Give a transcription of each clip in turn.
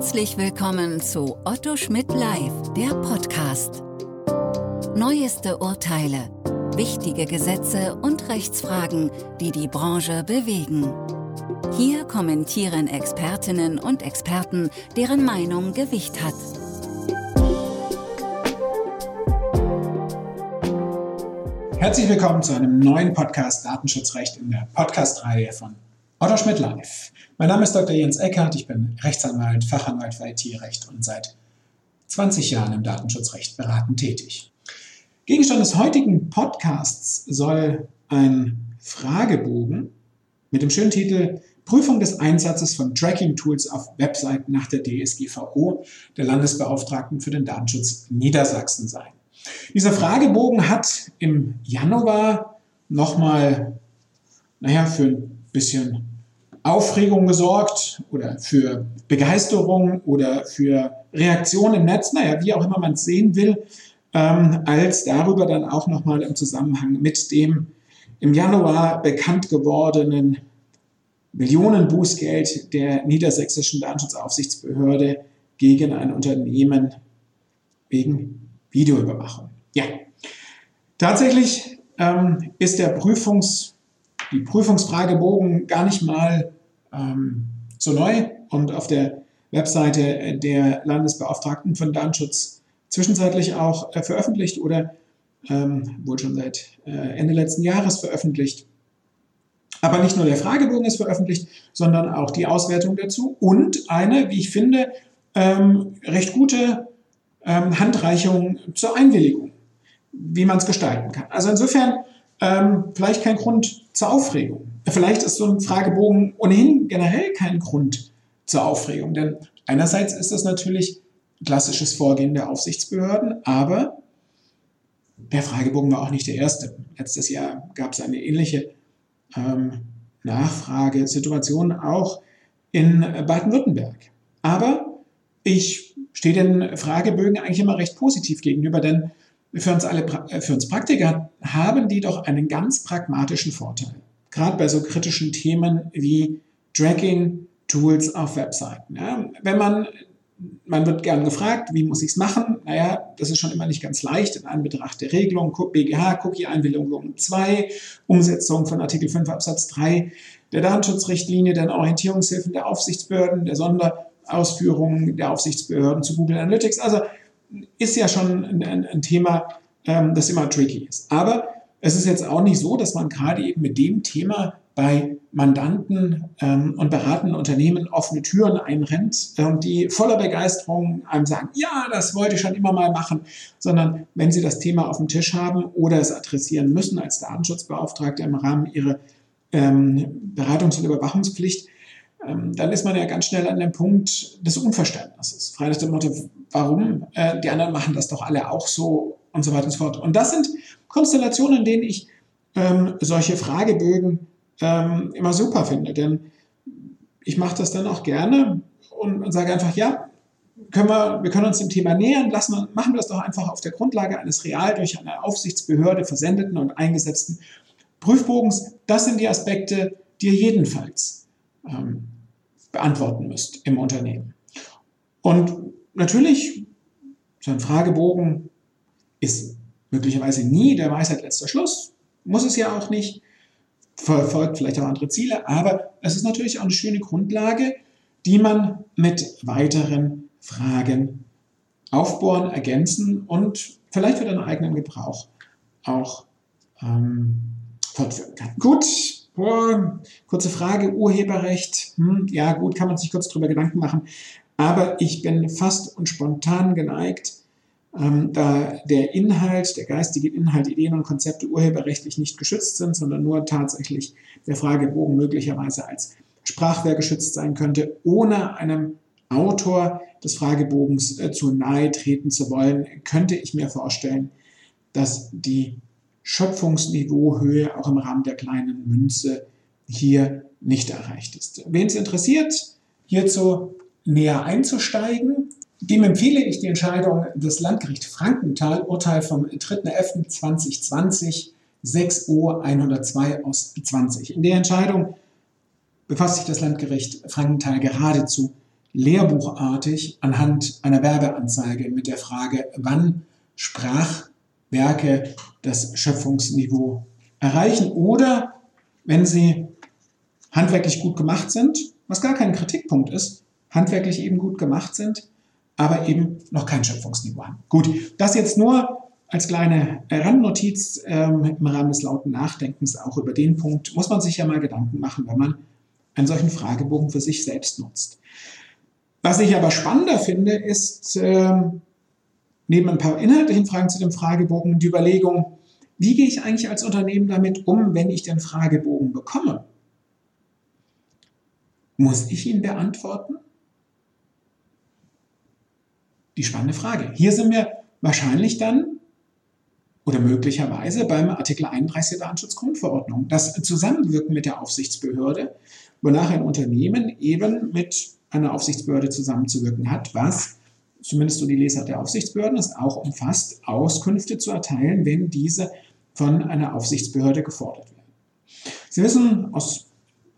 Herzlich willkommen zu Otto Schmidt Live, der Podcast. Neueste Urteile, wichtige Gesetze und Rechtsfragen, die die Branche bewegen. Hier kommentieren Expertinnen und Experten, deren Meinung Gewicht hat. Herzlich willkommen zu einem neuen Podcast Datenschutzrecht in der Podcast-Reihe von Otto Schmidt Live. Mein Name ist Dr. Jens Eckert, ich bin Rechtsanwalt, Fachanwalt für IT-Recht und seit 20 Jahren im Datenschutzrecht beratend tätig. Gegenstand des heutigen Podcasts soll ein Fragebogen mit dem schönen Titel Prüfung des Einsatzes von Tracking-Tools auf Webseiten nach der DSGVO der Landesbeauftragten für den Datenschutz Niedersachsen sein. Dieser Fragebogen hat im Januar nochmal, naja, für ein bisschen Aufregung gesorgt oder für Begeisterung oder für Reaktion im Netz, naja, wie auch immer man es sehen will, ähm, als darüber dann auch nochmal im Zusammenhang mit dem im Januar bekannt gewordenen Millionenbußgeld der niedersächsischen Datenschutzaufsichtsbehörde gegen ein Unternehmen wegen Videoüberwachung. Ja, tatsächlich ähm, ist der Prüfungs die Prüfungsfragebogen gar nicht mal ähm, so neu und auf der Webseite der Landesbeauftragten von Datenschutz zwischenzeitlich auch äh, veröffentlicht oder ähm, wohl schon seit äh, Ende letzten Jahres veröffentlicht. Aber nicht nur der Fragebogen ist veröffentlicht, sondern auch die Auswertung dazu und eine, wie ich finde, ähm, recht gute ähm, Handreichung zur Einwilligung, wie man es gestalten kann. Also insofern ähm, vielleicht kein Grund zur Aufregung. Vielleicht ist so ein Fragebogen ohnehin generell kein Grund zur Aufregung, denn einerseits ist das natürlich klassisches Vorgehen der Aufsichtsbehörden, aber der Fragebogen war auch nicht der erste. Letztes Jahr gab es eine ähnliche ähm, Nachfragesituation auch in Baden-Württemberg. Aber ich stehe den Fragebögen eigentlich immer recht positiv gegenüber, denn für uns alle, äh, für uns Praktiker haben die doch einen ganz pragmatischen Vorteil. Gerade bei so kritischen Themen wie Tracking-Tools auf Webseiten. Ja, wenn man, man wird gern gefragt, wie muss ich es machen? Naja, das ist schon immer nicht ganz leicht in Anbetracht der Regelung, BGH, Cookie-Einwilligung 2, Umsetzung von Artikel 5 Absatz 3 der Datenschutzrichtlinie, den Orientierungshilfen der Aufsichtsbehörden, der Sonderausführungen der Aufsichtsbehörden zu Google Analytics. Also ist ja schon ein, ein, ein Thema, ähm, das immer tricky ist. Aber es ist jetzt auch nicht so, dass man gerade eben mit dem Thema bei Mandanten ähm, und beratenden Unternehmen offene Türen einrennt, ähm, die voller Begeisterung einem sagen, ja, das wollte ich schon immer mal machen, sondern wenn sie das Thema auf dem Tisch haben oder es adressieren müssen als Datenschutzbeauftragte im Rahmen ihrer ähm, Beratungs- und Überwachungspflicht, ähm, dann ist man ja ganz schnell an dem Punkt des Unverständnisses. Frei nach dem Motto, warum? Äh, die anderen machen das doch alle auch so und so weiter und so fort. Und das sind Konstellationen, in denen ich ähm, solche Fragebögen ähm, immer super finde. Denn ich mache das dann auch gerne und, und sage einfach, ja, können wir, wir können uns dem Thema nähern, lassen, machen wir das doch einfach auf der Grundlage eines real durch eine Aufsichtsbehörde versendeten und eingesetzten Prüfbogens. Das sind die Aspekte, die ihr jedenfalls ähm, beantworten müsst im Unternehmen. Und natürlich, so ein Fragebogen ist möglicherweise nie der Weisheit letzter Schluss, muss es ja auch nicht, verfolgt vielleicht auch andere Ziele, aber es ist natürlich auch eine schöne Grundlage, die man mit weiteren Fragen aufbohren, ergänzen und vielleicht für den eigenen Gebrauch auch ähm, fortführen kann. Gut, kurze Frage, Urheberrecht. Hm, ja, gut, kann man sich kurz drüber Gedanken machen. Aber ich bin fast und spontan geneigt, ähm, da der Inhalt, der geistige Inhalt, Ideen und Konzepte urheberrechtlich nicht geschützt sind, sondern nur tatsächlich der Fragebogen möglicherweise als Sprachwerk geschützt sein könnte, ohne einem Autor des Fragebogens äh, zu nahe treten zu wollen, könnte ich mir vorstellen, dass die Schöpfungsniveauhöhe auch im Rahmen der kleinen Münze hier nicht erreicht ist. Wen es interessiert, hierzu näher einzusteigen, dem empfehle ich die Entscheidung des Landgerichts Frankenthal, Urteil vom 3.11.2020, 6 O 102 aus 20. In der Entscheidung befasst sich das Landgericht Frankenthal geradezu lehrbuchartig anhand einer Werbeanzeige mit der Frage, wann Sprachwerke das Schöpfungsniveau erreichen oder wenn sie handwerklich gut gemacht sind, was gar kein Kritikpunkt ist, handwerklich eben gut gemacht sind, aber eben noch kein Schöpfungsniveau haben. Gut, das jetzt nur als kleine Randnotiz ähm, im Rahmen des lauten Nachdenkens auch über den Punkt muss man sich ja mal Gedanken machen, wenn man einen solchen Fragebogen für sich selbst nutzt. Was ich aber spannender finde, ist ähm, neben ein paar inhaltlichen Fragen zu dem Fragebogen die Überlegung, wie gehe ich eigentlich als Unternehmen damit um, wenn ich den Fragebogen bekomme? Muss ich ihn beantworten? Die spannende Frage. Hier sind wir wahrscheinlich dann oder möglicherweise beim Artikel 31 der Datenschutzgrundverordnung. Das Zusammenwirken mit der Aufsichtsbehörde, wonach ein Unternehmen eben mit einer Aufsichtsbehörde zusammenzuwirken hat, was zumindest so die Lesart der Aufsichtsbehörden es auch umfasst, Auskünfte zu erteilen, wenn diese von einer Aufsichtsbehörde gefordert werden. Sie wissen aus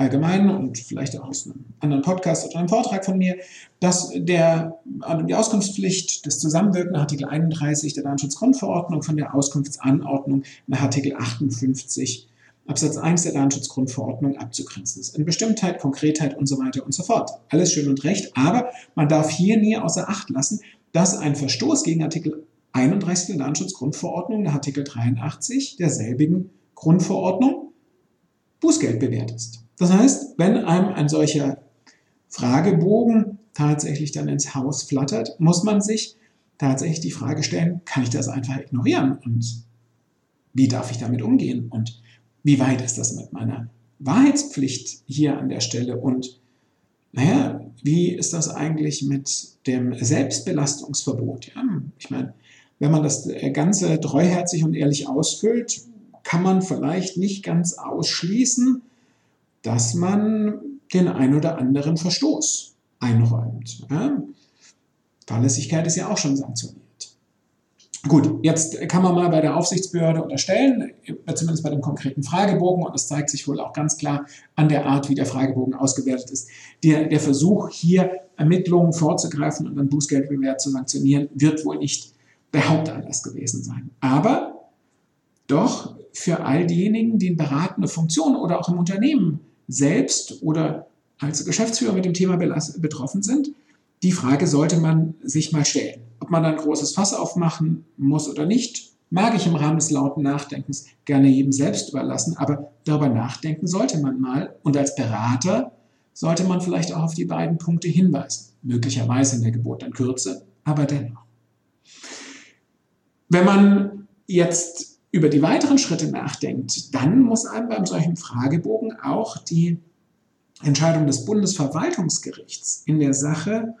allgemein und vielleicht auch aus einem anderen Podcast oder einem Vortrag von mir, dass der, also die Auskunftspflicht des Zusammenwirken nach Artikel 31 der Datenschutzgrundverordnung von der Auskunftsanordnung nach Artikel 58 Absatz 1 der Datenschutzgrundverordnung abzugrenzen ist. In Bestimmtheit, Konkretheit und so weiter und so fort. Alles schön und recht, aber man darf hier nie außer Acht lassen, dass ein Verstoß gegen Artikel 31 der Datenschutzgrundverordnung nach Artikel 83 derselbigen Grundverordnung Bußgeld bewährt ist. Das heißt, wenn einem ein solcher Fragebogen tatsächlich dann ins Haus flattert, muss man sich tatsächlich die Frage stellen, kann ich das einfach ignorieren? Und wie darf ich damit umgehen? Und wie weit ist das mit meiner Wahrheitspflicht hier an der Stelle? Und naja, wie ist das eigentlich mit dem Selbstbelastungsverbot? Ja, ich meine, wenn man das Ganze treuherzig und ehrlich ausfüllt, kann man vielleicht nicht ganz ausschließen, dass man den ein oder anderen Verstoß einräumt. Ja? Fahrlässigkeit ist ja auch schon sanktioniert. Gut, jetzt kann man mal bei der Aufsichtsbehörde unterstellen, zumindest bei dem konkreten Fragebogen, und das zeigt sich wohl auch ganz klar an der Art, wie der Fragebogen ausgewertet ist. Der, der Versuch, hier Ermittlungen vorzugreifen und dann Bußgeldbewährt zu sanktionieren, wird wohl nicht der Hauptanlass gewesen sein. Aber doch für all diejenigen, die in beratende Funktion oder auch im Unternehmen selbst oder als Geschäftsführer mit dem Thema betroffen sind, die Frage sollte man sich mal stellen. Ob man ein großes Fass aufmachen muss oder nicht, mag ich im Rahmen des lauten Nachdenkens gerne jedem selbst überlassen, aber darüber nachdenken sollte man mal und als Berater sollte man vielleicht auch auf die beiden Punkte hinweisen. Möglicherweise in der gebotenen Kürze, aber dennoch. Wenn man jetzt über die weiteren Schritte nachdenkt, dann muss einem beim solchen Fragebogen auch die Entscheidung des Bundesverwaltungsgerichts in der Sache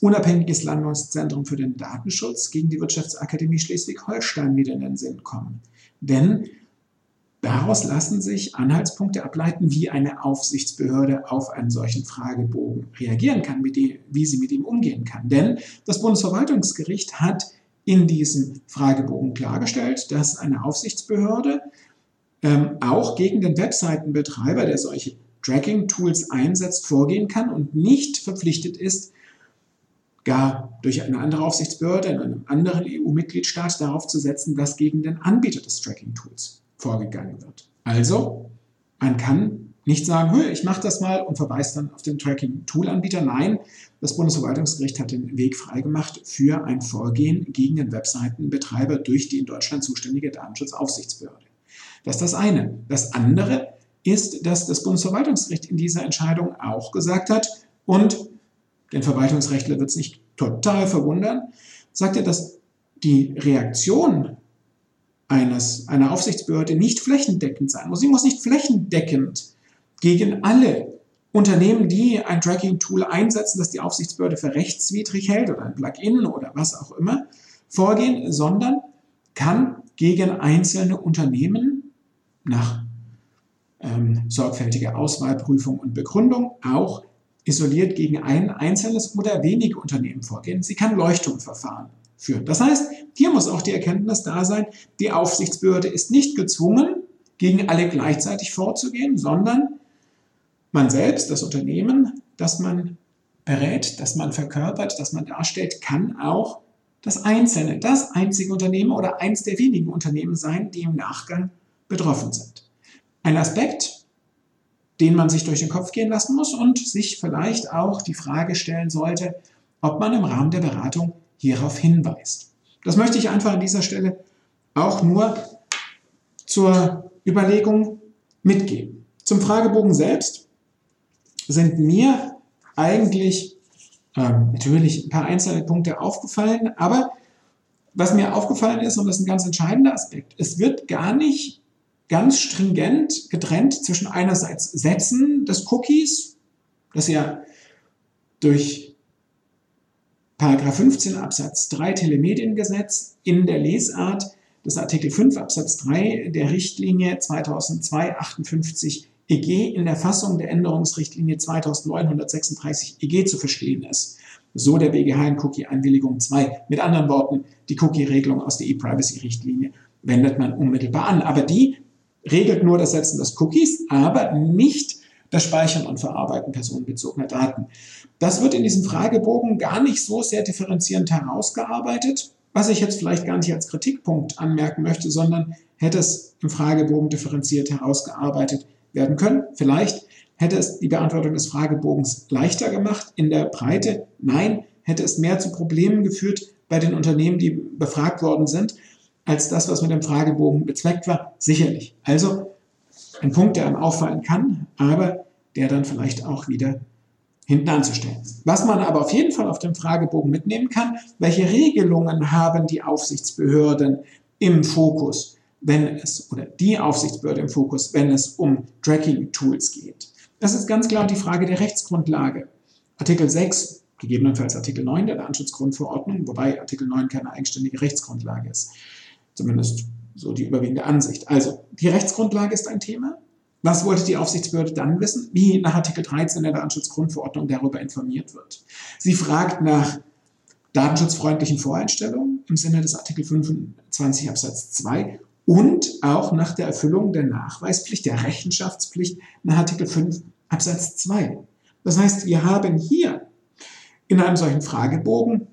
Unabhängiges Landeszentrum für den Datenschutz gegen die Wirtschaftsakademie Schleswig-Holstein wieder in den Sinn kommen. Denn daraus lassen sich Anhaltspunkte ableiten, wie eine Aufsichtsbehörde auf einen solchen Fragebogen reagieren kann, wie sie mit ihm umgehen kann. Denn das Bundesverwaltungsgericht hat in diesem Fragebogen klargestellt, dass eine Aufsichtsbehörde ähm, auch gegen den Webseitenbetreiber, der solche Tracking-Tools einsetzt, vorgehen kann und nicht verpflichtet ist, gar durch eine andere Aufsichtsbehörde in einem anderen EU-Mitgliedstaat darauf zu setzen, dass gegen den Anbieter des Tracking-Tools vorgegangen wird. Also, man kann nicht sagen, ich mache das mal und verweist dann auf den Tracking-Tool-Anbieter. Nein, das Bundesverwaltungsgericht hat den Weg freigemacht für ein Vorgehen gegen den Webseitenbetreiber durch die in Deutschland zuständige Datenschutzaufsichtsbehörde. Das ist das eine. Das andere ist, dass das Bundesverwaltungsgericht in dieser Entscheidung auch gesagt hat, und den Verwaltungsrechtler wird es nicht total verwundern, sagt er, dass die Reaktion eines, einer Aufsichtsbehörde nicht flächendeckend sein muss. Sie muss nicht flächendeckend gegen alle Unternehmen, die ein Tracking-Tool einsetzen, das die Aufsichtsbehörde für rechtswidrig hält oder ein Plugin oder was auch immer, vorgehen, sondern kann gegen einzelne Unternehmen nach ähm, sorgfältiger Auswahlprüfung und Begründung auch isoliert gegen ein einzelnes oder wenige Unternehmen vorgehen. Sie kann Leuchtturmverfahren führen. Das heißt, hier muss auch die Erkenntnis da sein, die Aufsichtsbehörde ist nicht gezwungen, gegen alle gleichzeitig vorzugehen, sondern man selbst, das Unternehmen, das man berät, das man verkörpert, das man darstellt, kann auch das einzelne, das einzige Unternehmen oder eins der wenigen Unternehmen sein, die im Nachgang betroffen sind. Ein Aspekt, den man sich durch den Kopf gehen lassen muss und sich vielleicht auch die Frage stellen sollte, ob man im Rahmen der Beratung hierauf hinweist. Das möchte ich einfach an dieser Stelle auch nur zur Überlegung mitgeben. Zum Fragebogen selbst sind mir eigentlich ähm, natürlich ein paar einzelne Punkte aufgefallen, aber was mir aufgefallen ist, und das ist ein ganz entscheidender Aspekt, es wird gar nicht ganz stringent getrennt zwischen einerseits Sätzen des Cookies, das ja durch Paragraph 15 Absatz 3 Telemediengesetz in der Lesart des Artikel 5 Absatz 3 der Richtlinie 2002-58 EG in der Fassung der Änderungsrichtlinie 2936 EG zu verstehen ist. So der BGH in Cookie-Einwilligung 2. Mit anderen Worten, die Cookie-Regelung aus der E-Privacy-Richtlinie wendet man unmittelbar an. Aber die regelt nur das Setzen des Cookies, aber nicht das Speichern und Verarbeiten personenbezogener Daten. Das wird in diesem Fragebogen gar nicht so sehr differenzierend herausgearbeitet, was ich jetzt vielleicht gar nicht als Kritikpunkt anmerken möchte, sondern hätte es im Fragebogen differenziert herausgearbeitet werden können. Vielleicht hätte es die Beantwortung des Fragebogens leichter gemacht in der Breite. Nein, hätte es mehr zu Problemen geführt bei den Unternehmen, die befragt worden sind, als das, was mit dem Fragebogen bezweckt war. Sicherlich. Also ein Punkt, der einem auffallen kann, aber der dann vielleicht auch wieder hinten anzustellen. Was man aber auf jeden Fall auf dem Fragebogen mitnehmen kann, welche Regelungen haben die Aufsichtsbehörden im Fokus? Wenn es, oder die Aufsichtsbehörde im Fokus, wenn es um Tracking-Tools geht. Das ist ganz klar die Frage der Rechtsgrundlage. Artikel 6, gegebenenfalls Artikel 9 der Datenschutzgrundverordnung, wobei Artikel 9 keine eigenständige Rechtsgrundlage ist. Zumindest so die überwiegende Ansicht. Also, die Rechtsgrundlage ist ein Thema. Was wollte die Aufsichtsbehörde dann wissen? Wie nach Artikel 13 der Datenschutzgrundverordnung darüber informiert wird. Sie fragt nach datenschutzfreundlichen Voreinstellungen im Sinne des Artikel 25 Absatz 2 und auch nach der Erfüllung der Nachweispflicht, der Rechenschaftspflicht nach Artikel 5 Absatz 2. Das heißt, wir haben hier in einem solchen Fragebogen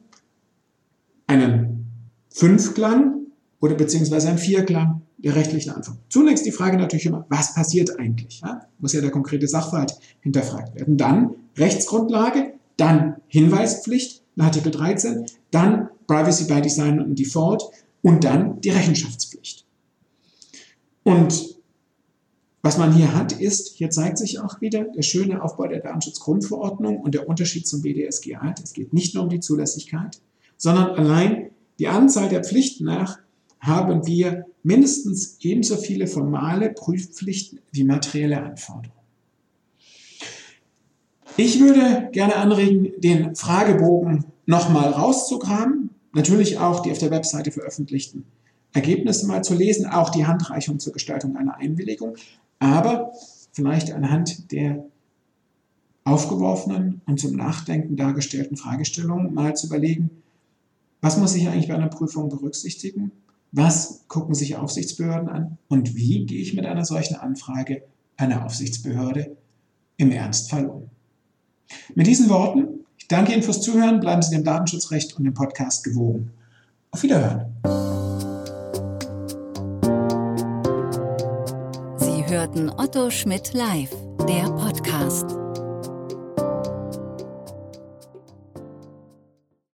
einen Fünfklang oder beziehungsweise einen Vierklang der rechtlichen Antwort. Zunächst die Frage natürlich immer, was passiert eigentlich? Ja? Muss ja der konkrete Sachverhalt hinterfragt werden. Dann Rechtsgrundlage, dann Hinweispflicht nach Artikel 13, dann Privacy by Design und Default und dann die Rechenschaftspflicht. Und was man hier hat, ist, hier zeigt sich auch wieder der schöne Aufbau der Datenschutzgrundverordnung und der Unterschied zum BDSG alt. Es geht nicht nur um die Zulässigkeit, sondern allein die Anzahl der Pflichten nach haben wir mindestens ebenso viele formale Prüfpflichten wie materielle Anforderungen. Ich würde gerne anregen, den Fragebogen nochmal rauszukramen, natürlich auch die auf der Webseite veröffentlichten Ergebnisse mal zu lesen, auch die Handreichung zur Gestaltung einer Einwilligung, aber vielleicht anhand der aufgeworfenen und zum Nachdenken dargestellten Fragestellungen mal zu überlegen, was muss ich eigentlich bei einer Prüfung berücksichtigen? Was gucken sich Aufsichtsbehörden an? Und wie gehe ich mit einer solchen Anfrage einer Aufsichtsbehörde im Ernstfall um? Mit diesen Worten, ich danke Ihnen fürs Zuhören, bleiben Sie dem Datenschutzrecht und dem Podcast gewogen. Auf Wiederhören. Hörten Otto Schmidt live, der Podcast.